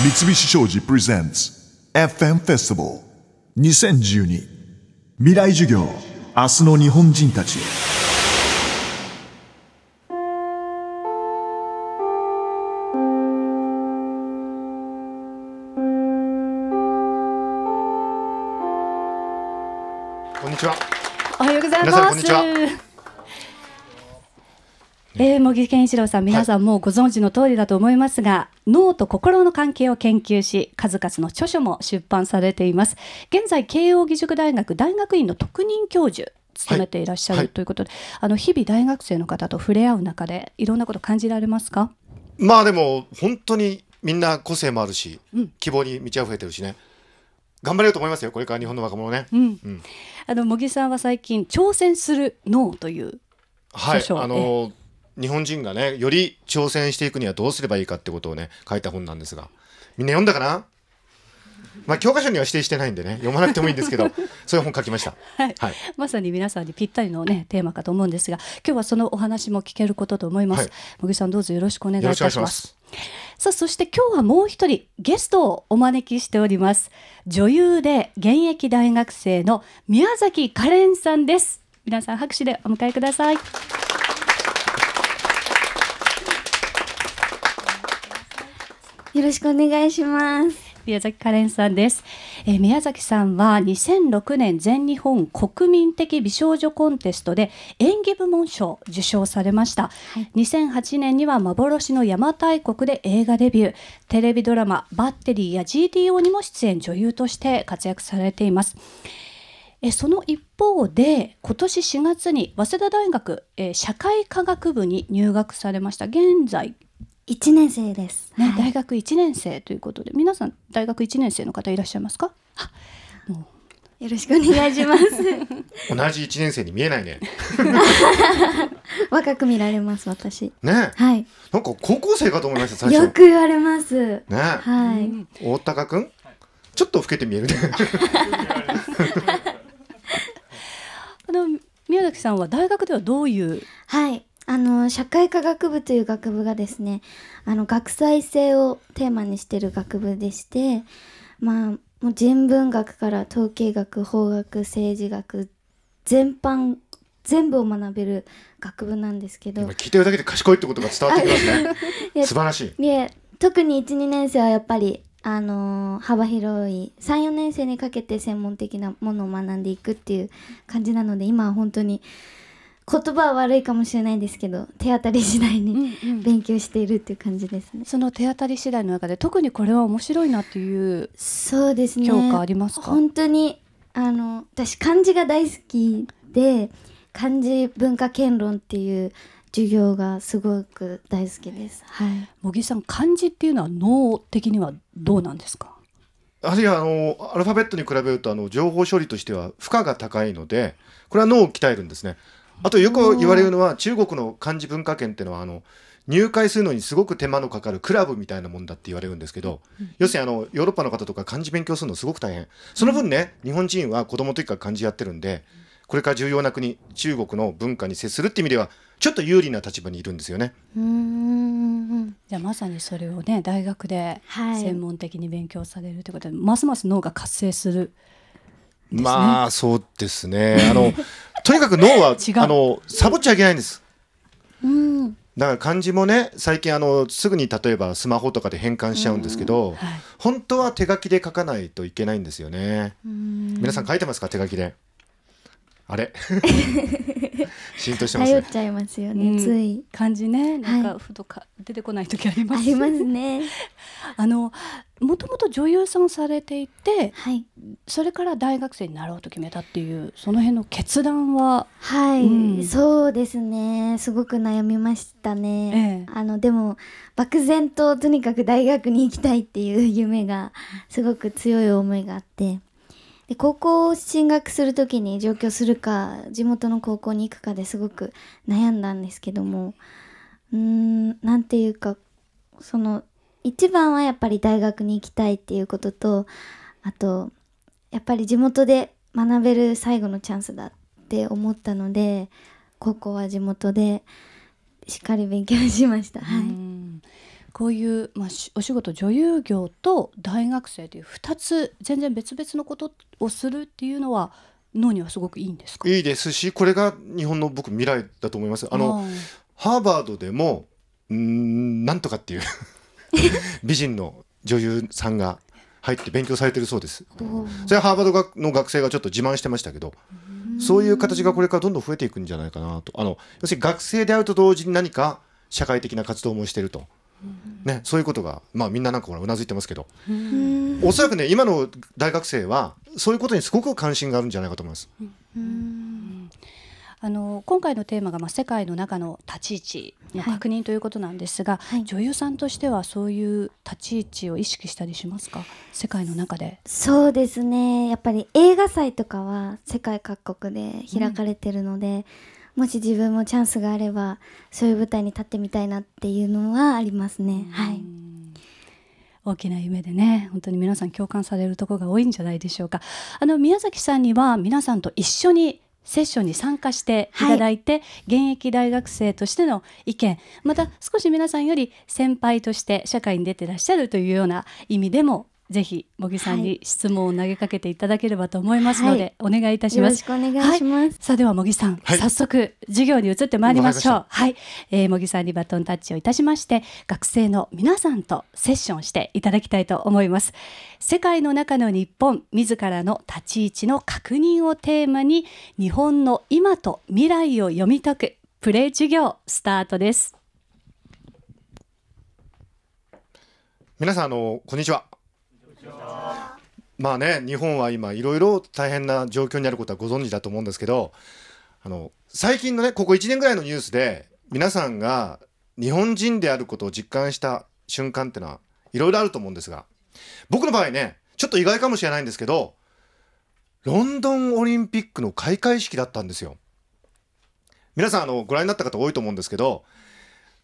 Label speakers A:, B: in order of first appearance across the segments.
A: 三菱商事プレゼンツ FM フェスティバル 2012. 未来授業。明日の日本人たち。へ
B: 茂木健一郎さん、皆さんもうご存知の通りだと思いますが、脳と心の関係を研究し、数々の著書も出版されています。現在、慶應義塾大学大学院の特任教授。務めていらっしゃる、
C: はい
B: ということで、あの日々大学生の方と触れ合う中で、いろんなこと感じられますか？
C: まあでも本当にみんな個性もあるし、
B: うん
C: 希望に満ち溢れてるしね。頑張れると思いますよ。これから日本の若者ね。
B: うん、
C: うん
B: あの茂木さんは最近挑戦する脳という
C: はい。
B: 著書
C: あの日本人がねより挑戦していくにはどうすればいいかってことをね書いた本なんですが、みんな読んだかな？まあ教科書には指定してないんでね読まなくてもいいんですけど、そういう本書きました。
B: はい
C: はい。
B: まさに皆さんにぴったりのねテーマかと思うんですが今日はそのお話も聞けることと思います、
C: はい
B: 茂木さんどうぞよろしくお願い
C: し
B: ま
C: すす。
B: さあそして今日はもう一人ゲストをお招きしております女優で現役大学生の宮崎カレンさんです皆さん拍手でお迎えください
D: よろしくお願いします。
B: 宮崎カレンさんです、えー宮崎さんは2006年全日本国民的美少女コンテストで演技部門賞を受賞されました、2008年には幻の邪馬台国で映画デビュー。テレビドラマ「バッテリー」や GTO にも出演女優として活躍されています。えその一方で今年4月に早稲田大学、えー社会科学部に入学されました。現在
D: 一年生です。
B: ね、
D: はい
B: 大学1年生ということで皆さん大学1年生の方いらっしゃいますか？
D: よろしくお願いします。
C: 同じ一年生に見えないね。
D: 若く見られます、私。
C: ね。
D: はい。
C: なんか高校生かと思いました最初。
D: よく言われます。
C: ね。
D: はい。
C: 大高くん？ちょっと老けて見えるね。
B: う あの宮崎さんは大学ではどういう
D: はい。あの、社会科学部という学部がですね、あの、学際性をテーマにしている学部でして、まあ、もう人文学から統計学、法学、政治学、全般、全部を学べる学部なんですけど
C: 今、聞いてるだけで賢いってことが伝わってきますね。素晴らしい。
D: いえ特に12年生はやっぱり、あのー幅広い34年生にかけて専門的なものを学んでいくっていう感じなので今は本当に言葉は悪いかもしれないですけど手当たり次第に勉強しているっていう感じですね。
B: その手当たり次第の中で特にこれは面白いなっていう
D: そうですね
B: 評価ありますか？
D: 本当にあの私漢字が大好きで漢字文化圏論っていう授業がすごく大好きです。はい
B: 茂木さん漢字っていうのは脳的にはどうなんですか？
C: あるいはあのアルファベットに比べるとあの情報処理としては負荷が高いのでこれは脳を鍛えるんですね。あとよく言われるのは中国の漢字文化圏っていうのはあの入会するのにすごく手間のかかるクラブみたいなもんだって言われるんですけど、要するにあのヨーロッパの方とか漢字勉強するのすごく大変。その分ね日本人は子供の時から漢字やってるんでこれから重要な国中国の文化に接するって意味ではちょっと有利な立場にいるんですよね。
D: うーん。
B: じゃあまさにそれをね大学で
D: はい。
B: 専門的に勉強されるということで、ますます脳が活性するですね。
C: まあそうですね。あの とにかく脳はあのサボっちゃいけないんです。
D: うん。
C: だから漢字もね最近あのすぐに例えばスマホとかで変換しちゃうんですけど、
B: はい。
C: 本当は手書きで書かないといけないんですよね。皆さん書いてますか？手書きで。あれ？浸透してますね。
D: 頼っちゃいますよね、
B: うん。
D: つい。
B: 漢字ねなん
D: は
B: かふとか出てこない時あります。
D: ありますね。
B: あのもともと女優さんされていて
D: はい。
B: それから大学生になろうと決めたっていうその辺の決断は
D: はい、
B: うん。
D: そうですね。すごく悩みましたね、
B: ええ。
D: あのでも漠然ととにかく大学に行きたいっていう夢がすごく強い思いがあって。で高校進学する時に上京するか地元の高校に行くかですごく悩んだんですけども。うーんなんていうかその一番はやっぱり大学に行きたいっていうこととあとやっぱり地元で学べる最後のチャンスだって思ったので高校は地元でしっかり勉強しました。はい。
B: うん。こういう、まあ、しお仕事女優業と大学生という2つ全然別々のことをするっていうのは脳にはすごくいいんですか？
C: いいですしこれが日本の僕未来だと思います。あの
B: ー
C: ハーバードでもんなんとかっていう美人の女優さんが入って勉強されてるそうです。それはハーバードがの学生がちょっと自慢してましたけどそういう形がこれからどんどん増えていくんじゃないかなと。あの要するに学生であると同時に何か社会的な活動もしてると、ね、そういうことが、まあ、みんななんかほらうなずいてますけど。
D: うん。
C: おそらくね今の大学生はそういうことにすごく関心があるんじゃないかと思います。
B: あの今回のテーマが、まあ、世界の中の立ち位置の確認ということなんですが、
D: はい。
B: 女優さんとしてはそういう立ち位置を意識したりしますか？世界の中で。
D: そうですね。やっぱり映画祭とかは世界各国で開かれてるので、もし自分もチャンスがあればそういう舞台に立ってみたいなっていうのはありますね、はい。
B: 大きな夢でね本当に皆さん共感されるところが多いんじゃないでしょうか。あの宮崎さんには皆さんと一緒にセッションに参加していただいて、現役大学生としての意見。また少し皆さんより先輩として社会に出てらっしゃるというような意味でもぜひ茂木さんに質問を投げかけていただければと思いますので、お願いいたし
D: よろ
B: ます
D: しくお願いします、
B: さあでは茂木さん、
C: はい。
B: 早速授業に移ってまいりましょう。
C: わ
B: はい、えー、茂木さんにバトンタッチをいたしまして学生の皆さんとセッションしていただきたいと思います。世界の中の日本自らの立ち位置の確認をテーマに日本の今と未来を読み解くプレイ授業スタートです。
C: 皆さんあのこんにちは。まあね日本は今いろいろ大変な状況にあることはご存知だと思うんですけどあの最近のねここ1年ぐらいのニュースで皆さんが日本人であることを実感した瞬間ってのはいろいろあると思うんですが僕の場合ねちょっと意外かもしれないんですけどロンドンオリンピックの開会式だったんですよ。皆さんあのご覧になった方多いと思うんですけど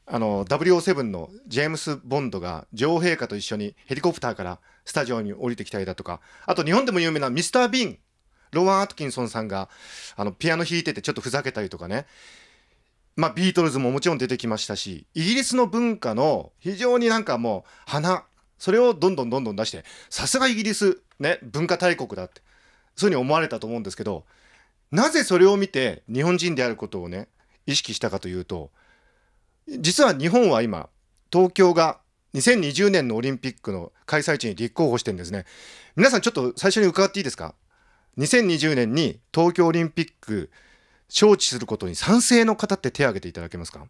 C: あの007のジェームス・ボンドが女王陛下と一緒にヘリコプターからスタジオに降りてきたりだとかあと日本でも有名なミスター・ビーンロワン・アトキンソンさんがあのピアノ弾いててちょっとふざけたりとかね。まあビートルズももちろん出てきましたしイギリスの文化の非常になんかもう花それをどんどんどんどん出してさすがイギリスね文化大国だってそういうふうに思われたと思うんですけどなぜそれを見て日本人であることをね意識したかというと実は日本は今東京が2020年のオリンピックの開催地に立候補してるんですね。皆さんちょっと最初に伺っていいですか？2020年に東京オリンピック招致することに賛成の方って手を挙げていただけますか？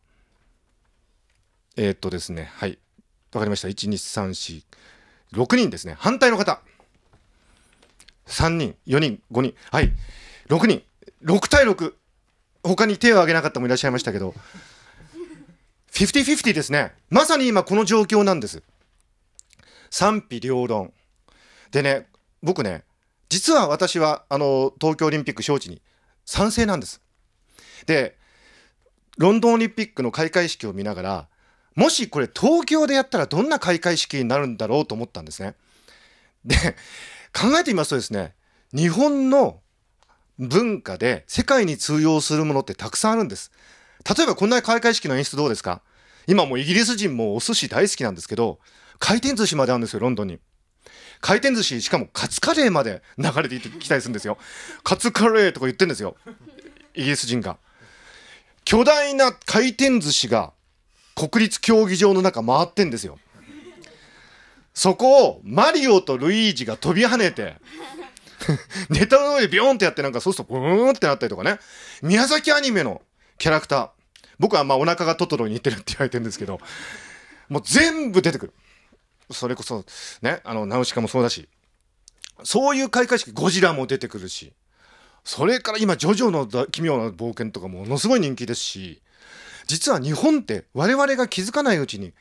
C: えーっとですねはい。わかりました。12346人ですね。反対の方。3人4人5人はい。6人6対6他に手を挙げなかったもいらっしゃいましたけど。50-50ですね。まさに今この状況なんです。賛否両論。でね、僕ね、実は私はあの東京オリンピック招致に賛成なんです。で、ロンドンオリンピックの開会式を見ながら、もしこれ東京でやったらどんな開会式になるんだろうと思ったんですね。で、考えてみますとですね、日本の文化で世界に通用するものってたくさんあるんです。例えばこんな開会式の演出どうですか？今もうイギリス人もお寿司大好きなんですけど回転寿司まであるんですよロンドンに。回転寿司しかもカツカレーまで流れてきたりするんですよ。カツカレーとか言ってるんですよ。イギリス人が。巨大な回転寿司が国立競技場の中回ってんですよ。そこをマリオとルイージが飛び跳ねて ネタの上でビョーンってやってなんかそうするとブーンってなったりとかね。宮崎アニメのキャラクター。僕はまあお腹がトトロに似てるって言われてるんですけどもう全部出てくる。それこそねあのナウシカもそうだし。そういう開会式ゴジラも出てくるし。それから今ジョジョの奇妙な冒険とかものすごい人気ですし実は日本って我々が気づかないうちに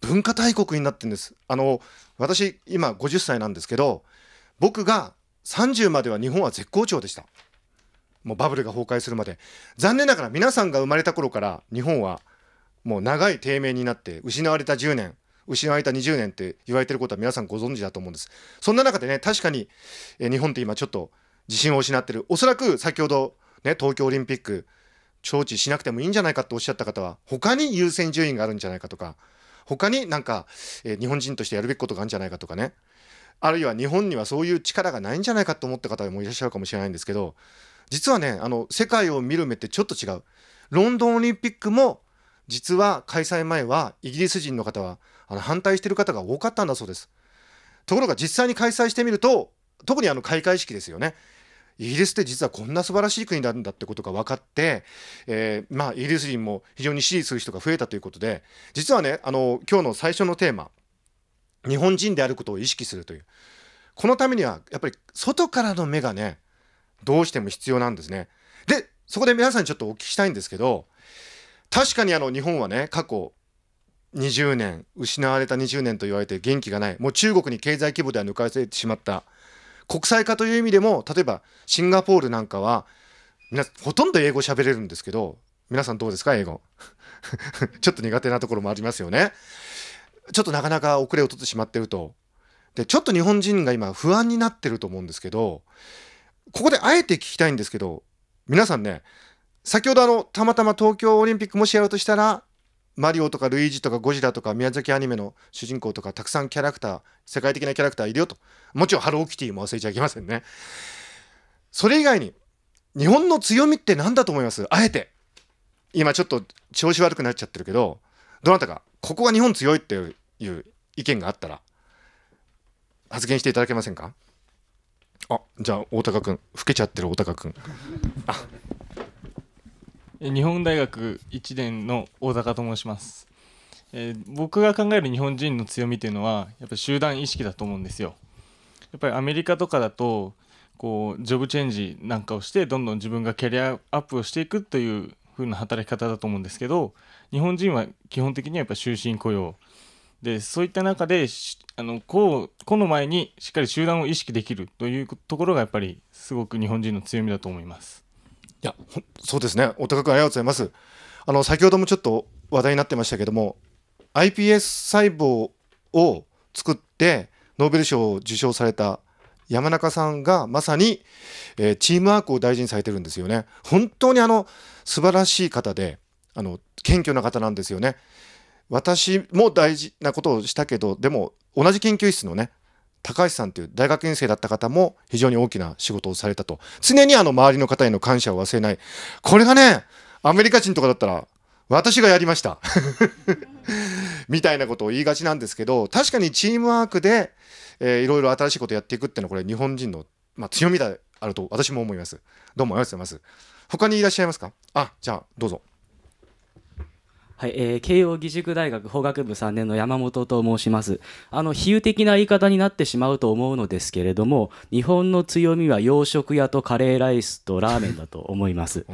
C: 文化大国になってんです。あの私今50歳なんですけど僕が30までは日本は絶好調でした。もうバブルが崩壊するまで。残念ながら皆さんが生まれた頃から日本はもう長い低迷になって失われた10年失われた20年って言われてることは皆さんご存知だと思うんです。そんな中でね確かに、日本って今ちょっと自信を失ってる。おそらく先ほどね東京オリンピック招致しなくてもいいんじゃないかとおっしゃった方は他に優先順位があるんじゃないかとか他になんか、え日本人としてやるべきことがあるんじゃないかとかねあるいは日本にはそういう力がないんじゃないかと思った方もいらっしゃるかもしれないんですけど実はねあの世界を見る目ってちょっと違う。ロンドンオリンピックも実は開催前はイギリス人の方はあの反対している方が多かったんだそうです。ところが実際に開催してみると特にあの開会式ですよね。イギリスって実はこんな素晴らしい国なんだってことが分かって、えーまあ、イギリス人も非常に支持する人が増えたということで実はねあの今日の最初のテーマ日本人であることを意識するという。このためにはやっぱり外からの目がねどうしても必要なんですね。でそこで皆さんにちょっとお聞きしたいんですけど確かにあの日本はね過去20年失われた20年と言われて元気がないもう中国に経済規模では抜かれてしまった国際化という意味でも例えばシンガポールなんかは皆ほとんど英語喋れるんですけど皆さんどうですか英語？ちょっと苦手なところもありますよね。ちょっとなかなか遅れを取ってしまってると。でちょっと日本人が今不安になってると思うんですけどここであえて聞きたいんですけど皆さんね先ほどあのたまたま東京オリンピックもしやるとしたらマリオとかルイージとかゴジラとか宮崎アニメの主人公とかたくさんキャラクター世界的なキャラクターいるよと。もちろんハローキティも忘れちゃいけませんね。それ以外に日本の強みって何だと思います？あえて。今ちょっと調子悪くなっちゃってるけどどなたかここが日本強いっていう意見があったら発言していただけませんか？あじゃあ大高君老けちゃってる大高君。
E: え日本大学1年の大高と申します、えー僕が考える日本人の強みというのはやっぱ集団意識だと思うんですよ。やっぱりアメリカとかだとこうジョブチェンジなんかをしてどんどん自分がキャリアアップをしていくという風な働き方だと思うんですけど日本人は基本的にはやっぱ終身雇用。でそういった中であのこうこの前にしっかり集団を意識できるというところがやっぱりすごく日本人の強みだと思います。
C: いやそうですね。大高君ありがとうございます。あの先ほどもちょっと話題になってましたけども iPS 細胞を作ってノーベル賞を受賞された山中さんがまさに、えーチームワークを大事にされてるんですよね。本当にあの素晴らしい方であの謙虚な方なんですよね。私も大事なことをしたけどでも同じ研究室のね高橋さんという大学院生だった方も非常に大きな仕事をされたと。常にあの周りの方への感謝を忘れない。これがねアメリカ人とかだったら私がやりました。みたいなことを言いがちなんですけど確かにチームワークで、えーいろいろ新しいことをやっていくっていうのはこれ日本人の、まあ、強みであると私も思います。どうもありがとうございます。他にいらっしゃいますか？あじゃあどうぞ。
F: はい、えー慶應義塾大学法学部3年の山本と申します。あの、比喩的な言い方になってしまうと思うのですけれども、日本の強みは洋食屋とカレーライスとラーメンだと思います。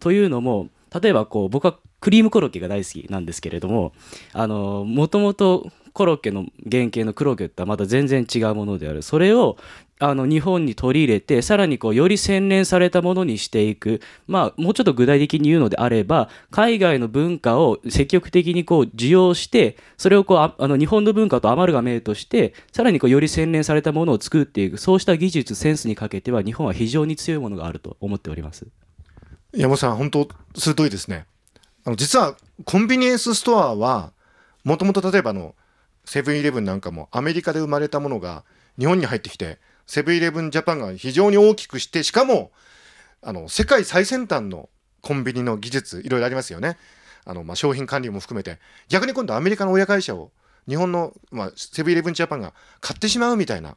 F: というのも、例えばこう、僕はクリームコロッケが大好きなんですけれども、あの、もともとコロッケの原型のクロッケとはまた全然違うものである。それを、あの日本に取り入れてさらにこうより洗練されたものにしていく、まあ、もうちょっと具体的に言うのであれば海外の文化を積極的にこう受容してそれをこうああの日本の文化とアマルガメートしてさらにこうより洗練されたものを作っていくそうした技術センスにかけては日本は非常に強いものがあると思っております。
C: 山本さん本当鋭いですねあの実はコンビニエンスストアはもともと例えばのセブンイレブンなんかもアメリカで生まれたものが日本に入ってきてセブンイレブンジャパンが非常に大きくしてしかもあの世界最先端のコンビニの技術いろいろありますよね。あの、まあ、商品管理も含めて。逆に今度アメリカの親会社を日本の、まあ、セブンイレブンジャパンが買ってしまうみたいな。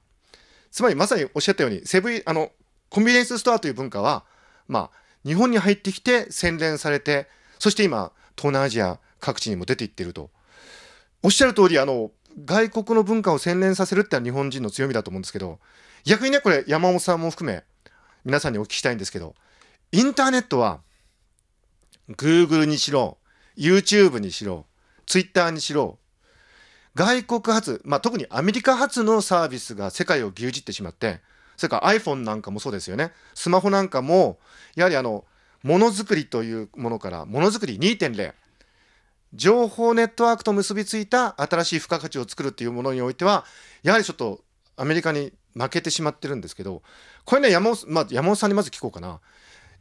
C: つまりまさにおっしゃったようにセブンあのコンビニエンスストアという文化はまあ日本に入ってきて洗練されてそして今東南アジア各地にも出ていっていると。おっしゃる通りあの外国の文化を洗練させるってのは日本人の強みだと思うんですけど逆にねこれ山本さんも含め皆さんにお聞きしたいんですけどインターネットは Google にしろ YouTube にしろ Twitter にしろ外国発、まあ、特にアメリカ発のサービスが世界を牛耳ってしまってそれから iPhone なんかもそうですよね。スマホなんかもやはりあのものづくりというものからものづくり2.0情報ネットワークと結びついた新しい付加価値を作るというものにおいてはやはりちょっとアメリカに負けてしまってるんですけどこれね山本,、まあ、山本さんにまず聞こうかな。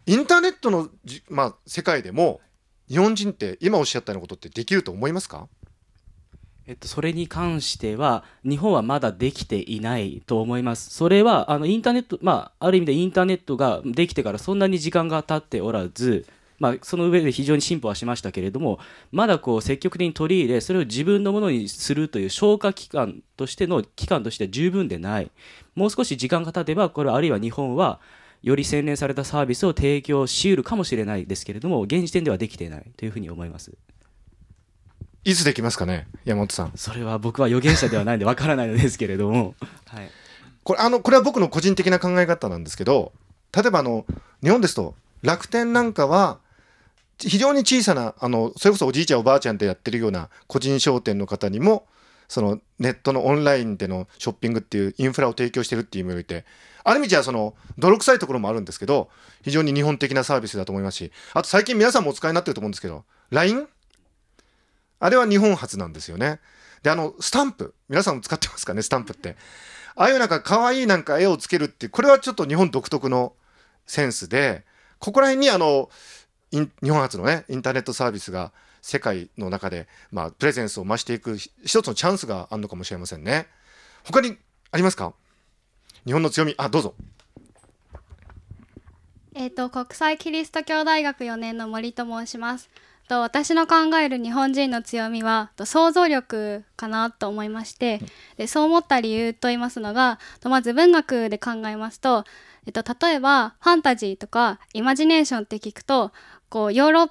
C: インターネットのじ、まあ、世界でも日本人って今おっしゃったようなことってできると思いますか？
F: えっと、それに関しては日本はまだできていないと思います。それはあのインターネット、まあ、ある意味でインターネットができてからそんなに時間が経っておらず、まあ、その上で非常に進歩はしましたけれどもまだこう積極的に取り入れそれを自分のものにするという消化期間としての期間としては十分でないもう少し時間が経てばこれあるいは日本はより洗練されたサービスを提供しうるかもしれないですけれども現時点ではできていないというふうに思います。
C: いつできますかね？山本さん。
F: それは僕は預言者ではないんでわからないのですけれども、はい、
C: これあのこれは僕の個人的な考え方なんですけど例えばあの日本ですと楽天なんかは非常に小さなあのそれこそおじいちゃんおばあちゃんでやってるような個人商店の方にもそのネットのオンラインでのショッピングっていうインフラを提供してるっていう意味においてある意味じゃその泥臭いところもあるんですけど非常に日本的なサービスだと思いますしあと最近皆さんもお使いになってると思うんですけど LINE あれは日本初なんですよね。で、あの、スタンプ。皆さんも使ってますかね、スタンプって。ああいうなんか可愛いなんか絵をつけるって、これはちょっと日本独特のセンスで、ここら辺にあの、日本初のね、インターネットサービスが世界の中で、まあ、プレゼンスを増していく一つのチャンスがあるのかもしれませんね。他にありますか？日本の強み。あ、どうぞ。
G: えっ、と国際キリスト教大学4年の森と申します。と私の考える日本人の強みはと想像力かなと思いましてでそう思った理由と言いますのがとまず文学で考えますと、えっと、例えばファンタジーとかイマジネーションって聞くとこうヨーロッ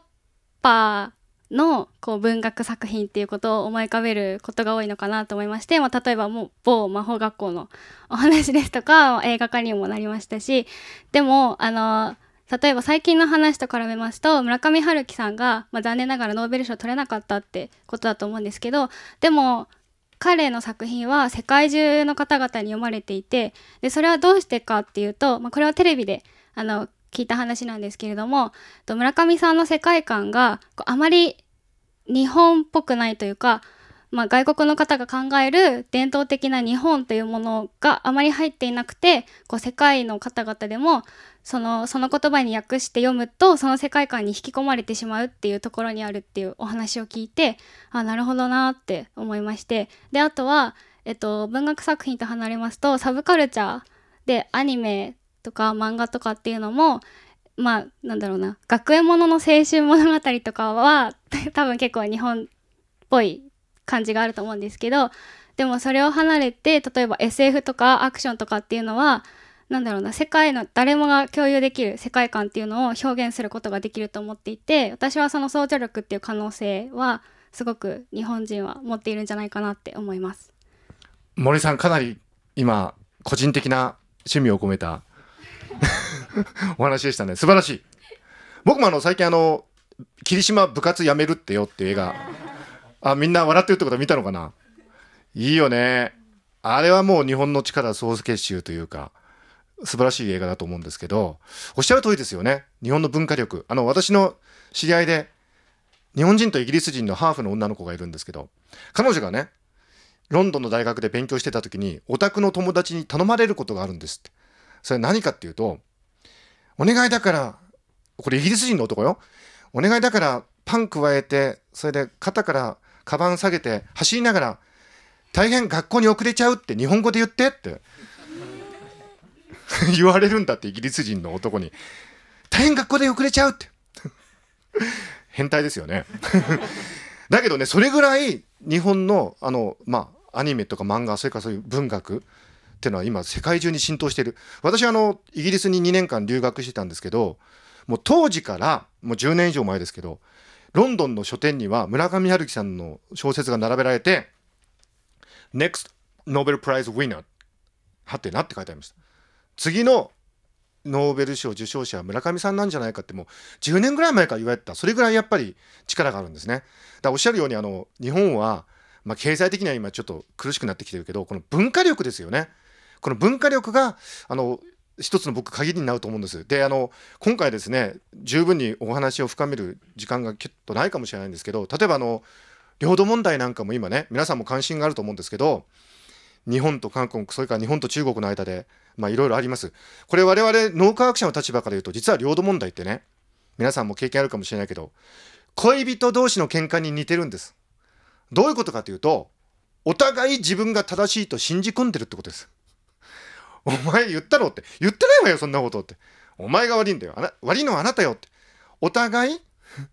G: パのこう文学作品っていうことを思い浮かべることが多いのかなと思いまして、まあ、例えばもう某魔法学校のお話ですとか映画化にもなりましたしでもあの例えば最近の話と絡めますと村上春樹さんが、まあ、残念ながらノーベル賞取れなかったってことだと思うんですけどでも彼の作品は世界中の方々に読まれていてでそれはどうしてかっていうと、まあ、これはテレビであの聞いた話なんですけれども村上さんの世界観があまり日本っぽくないというか、まあ、外国の方が考える伝統的な日本というものがあまり入っていなくてこう世界の方々でもそのその言葉に訳して読むとその世界観に引き込まれてしまうっていうところにあるっていうお話を聞いてあなるほどなって思いまして。であとは、えっと、文学作品と離れますとサブカルチャーでアニメとか漫画とかっていうのもまあなんだろうな学園ものの青春物語とかは 多分結構日本っぽい感じがあると思うんですけどでもそれを離れて例えば SF とかアクションとかっていうのはなんだろうな世界の誰もが共有できる世界観っていうのを表現することができると思っていて私はその想像力っていう可能性はすごく日本人は持っているんじゃないかなって思います
C: 森さん、かなり今、個人的な趣味を込めた お話でしたね。素晴らしい。僕もあの、最近あの、霧島部活やめるってよっていう映画、あ、みんな笑ってるってことは見たのかな？いいよね。あれはもう日本の力総結集というか、素晴らしい映画だと思うんですけど、おっしゃる通りですよね。日本の文化力。あの、私の知り合いで、日本人とイギリス人のハーフの女の子がいるんですけど、彼女がね、ロンドンの大学で勉強してた時に、オタクの友達に頼まれることがあるんですって。それ何かっていうと、お願いだから、これイギリス人の男よ。お願いだからパン加えて、それで肩からカバン下げて走りながら、大変学校に遅れちゃうって日本語で言ってって 言われるんだってイギリス人の男に。大変学校で遅れちゃうって。変態ですよね。だけどね、それぐらい日本の、あの、まあ、アニメとか漫画、それからそういう文学っていうのは今世界中に浸透してる。私はあの、イギリスに2年間留学してたんですけど、もう当時から、もう10年以上前ですけど、ロンドンの書店には村上春樹さんの小説が並べられて、Next Nobel Prize Winner はてなって書いてありました。次のノーベル賞受賞者は村上さんなんじゃないかってもう10年ぐらい前から言われてた。それぐらいやっぱり力があるんですね。だおっしゃるようにあの日本は、まあ、経済的には今ちょっと苦しくなってきてるけどこの文化力ですよね。この文化力があの一つの僕鍵になると思うんです。であの今回ですね十分にお話を深める時間がきっとないかもしれないんですけど例えばあの領土問題なんかも今ね皆さんも関心があると思うんですけど日本と韓国それから日本と中国の間でまあいろいろありますこれ我々脳科学者の立場から言うと実は領土問題ってね皆さんも経験あるかもしれないけど恋人同士の喧嘩に似てるんですどういうことかというとお互い自分が正しいと信じ込んでるってことです。お前言ったろって。言ってないわよ、そんなことって。お前が悪いんだよ。悪いのはあなたよって。お互い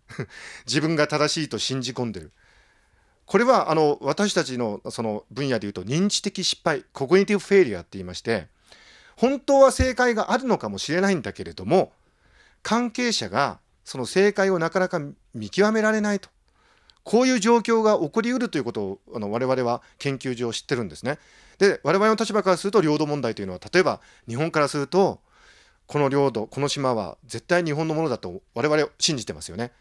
C: 自分が正しいと信じ込んでる。これはあの私たちのその分野でいうと認知的失敗コグニティブフェイリアって言いまして本当は正解があるのかもしれないんだけれども関係者がその正解をなかなか見極められないとこういう状況が起こりうるということをあの我々は研究上知ってるんですね。で我々の立場からすると領土問題というのは例えば日本からするとこの領土この島は絶対日本のものだと我々信じてますよね。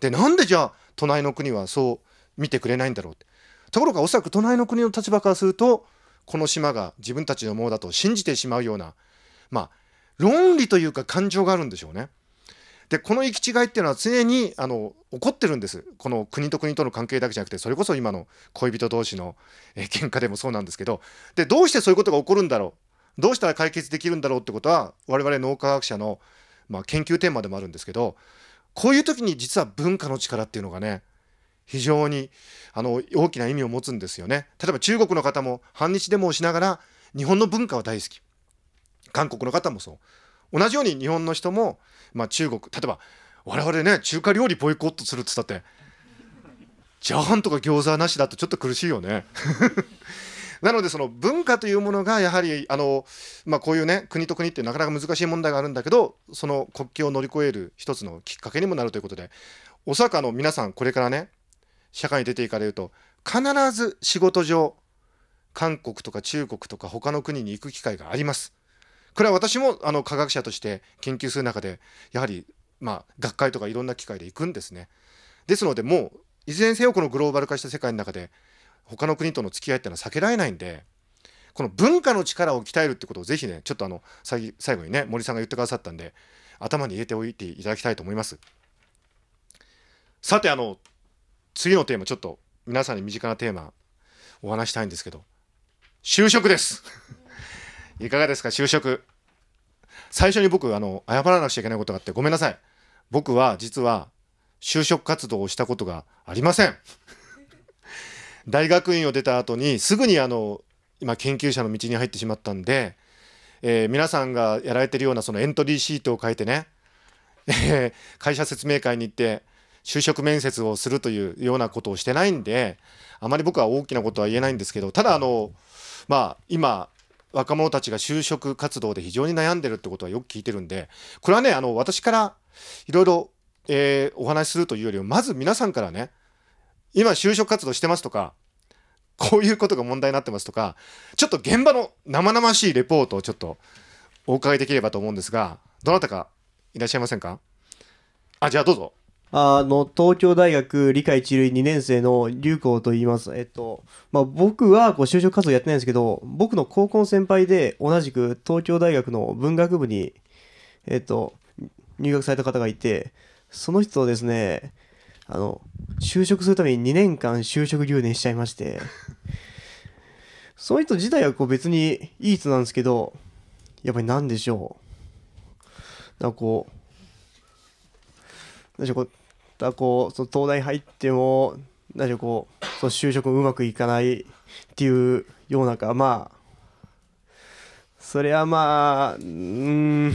C: でなんでじゃあ隣の国はそう見てくれないんだろうって。ところがおそらく隣の国の立場からするとこの島が自分たちのものだと信じてしまうようなまあ論理というか感情があるんでしょうね。でこの行き違いっていうのは常にあの起こってるんです。この国と国との関係だけじゃなくてそれこそ今の恋人同士の、えー喧嘩でもそうなんですけど。でどうしてそういうことが起こるんだろう？どうしたら解決できるんだろうってことは我々脳科学者の、まあ、研究テーマでもあるんですけどこういう時に実は文化の力っていうのがね非常にあの大きな意味を持つんですよね。例えば中国の方も反日デモをしながら日本の文化は大好き韓国の方もそう同じように日本の人も、まあ、中国例えば我々ね中華料理ボイコットするっつったってチャーハンとか餃子なしだとちょっと苦しいよね。なのでその文化というものがやはりあの、まあ、こういうね国と国ってなかなか難しい問題があるんだけどその国境を乗り越える一つのきっかけにもなるということでおそらくあの皆さんこれからね社会に出ていかれると必ず仕事上韓国とか中国とか他の国に行く機会があります。これは私もあの科学者として研究する中でやはりまあ学会とかいろんな機会で行くんですね。ですのでもういずれにせよこのグローバル化した世界の中で他の国との付き合いっていうのは避けられないんでこの文化の力を鍛えるってことをぜひねちょっとあの最後にね森さんが言ってくださったんで頭に入れておいていただきたいと思います。さてあの次のテーマちょっと皆さんに身近なテーマお話したいんですけど就職です。いかがですか就職。最初に僕あの謝らなくちゃいけないことがあってごめんなさい。僕は実は就職活動をしたことがありません。大学院を出た後にすぐにあの今研究者の道に入ってしまったんで、えー皆さんがやられてるようなそのエントリーシートを書いてね、会社説明会に行って就職面接をするというようなことをしてないんであまり僕は大きなことは言えないんですけどただあのまあ今若者たちが就職活動で非常に悩んでるってことはよく聞いてるんでこれはねあの私からいろいろえお話しするというよりもまず皆さんからね今就職活動してますとかこういうことが問題になってますとかちょっと現場の生々しいレポートをちょっとお伺いできればと思うんですがどなたかいらっしゃいませんか？あじゃあどうぞ。
H: あの、東京大学理科一類2年生の龍光と言います。えっと、まあ、僕はこう就職活動やってないんですけど、僕の高校の先輩で同じく東京大学の文学部に、えっと、入学された方がいて、その人ですね、あの、就職するために2年間就職留年しちゃいまして、その人自体はこう別にいい人なんですけど、やっぱりなんでしょう。なんかこう、でしょこうだこうその東大入ってもなんでしょうこうその就職もうまくいかないっていうようなかまあそれはまあうーん。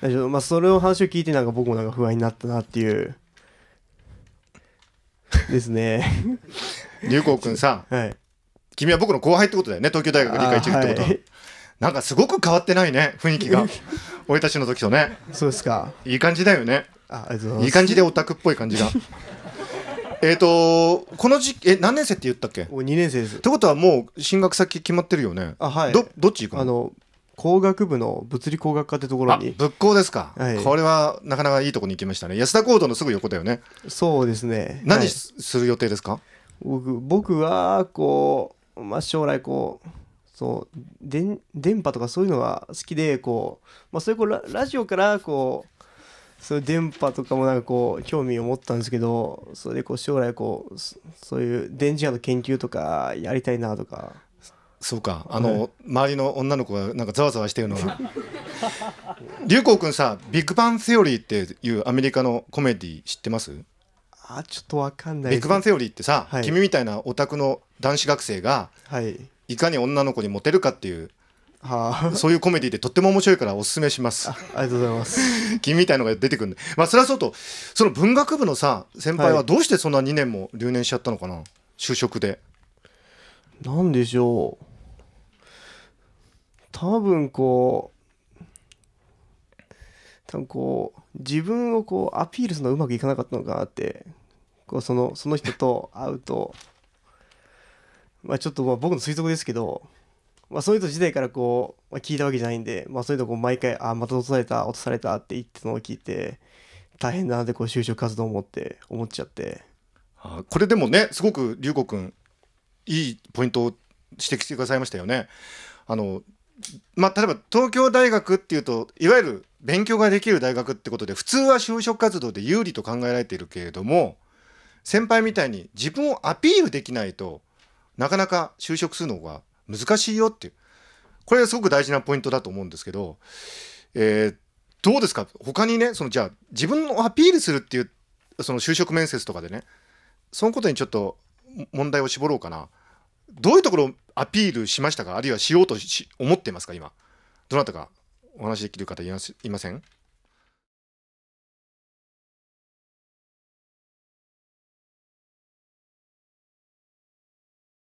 H: なんでしょうまあそれの話を聞いてなんか僕もなんか不安になったなっていう。ですね。
C: 龍光くんさ
H: はい。
C: 君は僕の後輩ってことだよね東京大学理科一ってことは、
H: あはい
C: なんかすごく変わってないね雰囲気が。俺たちの時とね。
H: そうですか。
C: いい感じだよね。
H: あありがとうございます。
C: いい感じでオタクっぽい感じが。えっとこの時期え何年生って言ったっけ？っ
H: お2年生です。
C: てことはもう進学先決まってるよね。
H: あはい。
C: どどっち行くの？
H: あの工学部の物理工学科ってところに。
C: あ仏校ですか、
H: はい。
C: これはなかなかいいとこに行きましたね。安田講堂のすぐ横だよね。
H: そうですね。
C: 何
H: はい。
C: すする予定ですか、
H: 僕僕はこう、まあ、将来こうそう電電波とかそういうのが好きでこう、まあ、そういうこうララジオからこうそういう電波とかもなんかこう興味を持ったんですけどそれでこう将来こうそそういう電磁波の研究とかやりたいなとか。
C: そうか。あの、周りの女の子がなんかざわざわしてるのが。龍光くんさビッグバンセオリーっていうアメリカのコメディ知ってます？
H: あちょっとわかんない
C: ビッグバンセオリーってさ、
H: はい。
C: 君みたいなオタクの男子学生が
H: はい
C: いかに女の子にモテるかっていう
H: はあ。
C: そういうコメディでとっても面白いからおすすめします。
H: あありがとうございます。
C: 君みたいのが出てくるんで。まあそれはそうとその文学部のさ先輩
H: は
C: はい。どうしてそんな2年も留年しちゃったのかな？就職で。
H: なんでしょう。多分こう多分こう自分をこうアピールするのがうまくいかなかったのかなって。こうそのその人と会うとまあちょっとまあ僕の推測ですけど、まあ、そういう人時代からこう、まあ、聞いたわけじゃないんで、まあ、そういうのこう毎回「あまた落とされた落とされた」って言ってのを聞いて大変だなってこう就職活動を思って思っちゃって
C: あこれでもねすごく龍子くんいいポイントを指摘してくださいましたよね。あのまあ、例えば東京大学っていうといわゆる勉強ができる大学ってことで普通は就職活動で有利と考えられているけれども先輩みたいに自分をアピールできないとなかなか就職するのが難しいよっていう。これがすごく大事なポイントだと思うんですけど、えーどうですか？他にねそのじゃあ自分をアピールするっていうその就職面接とかでねそのことにちょっと問題を絞ろうかな。どういうところをアピールしましたか？あるいはしようとし思ってますか？今。どなたかお話できる方いません？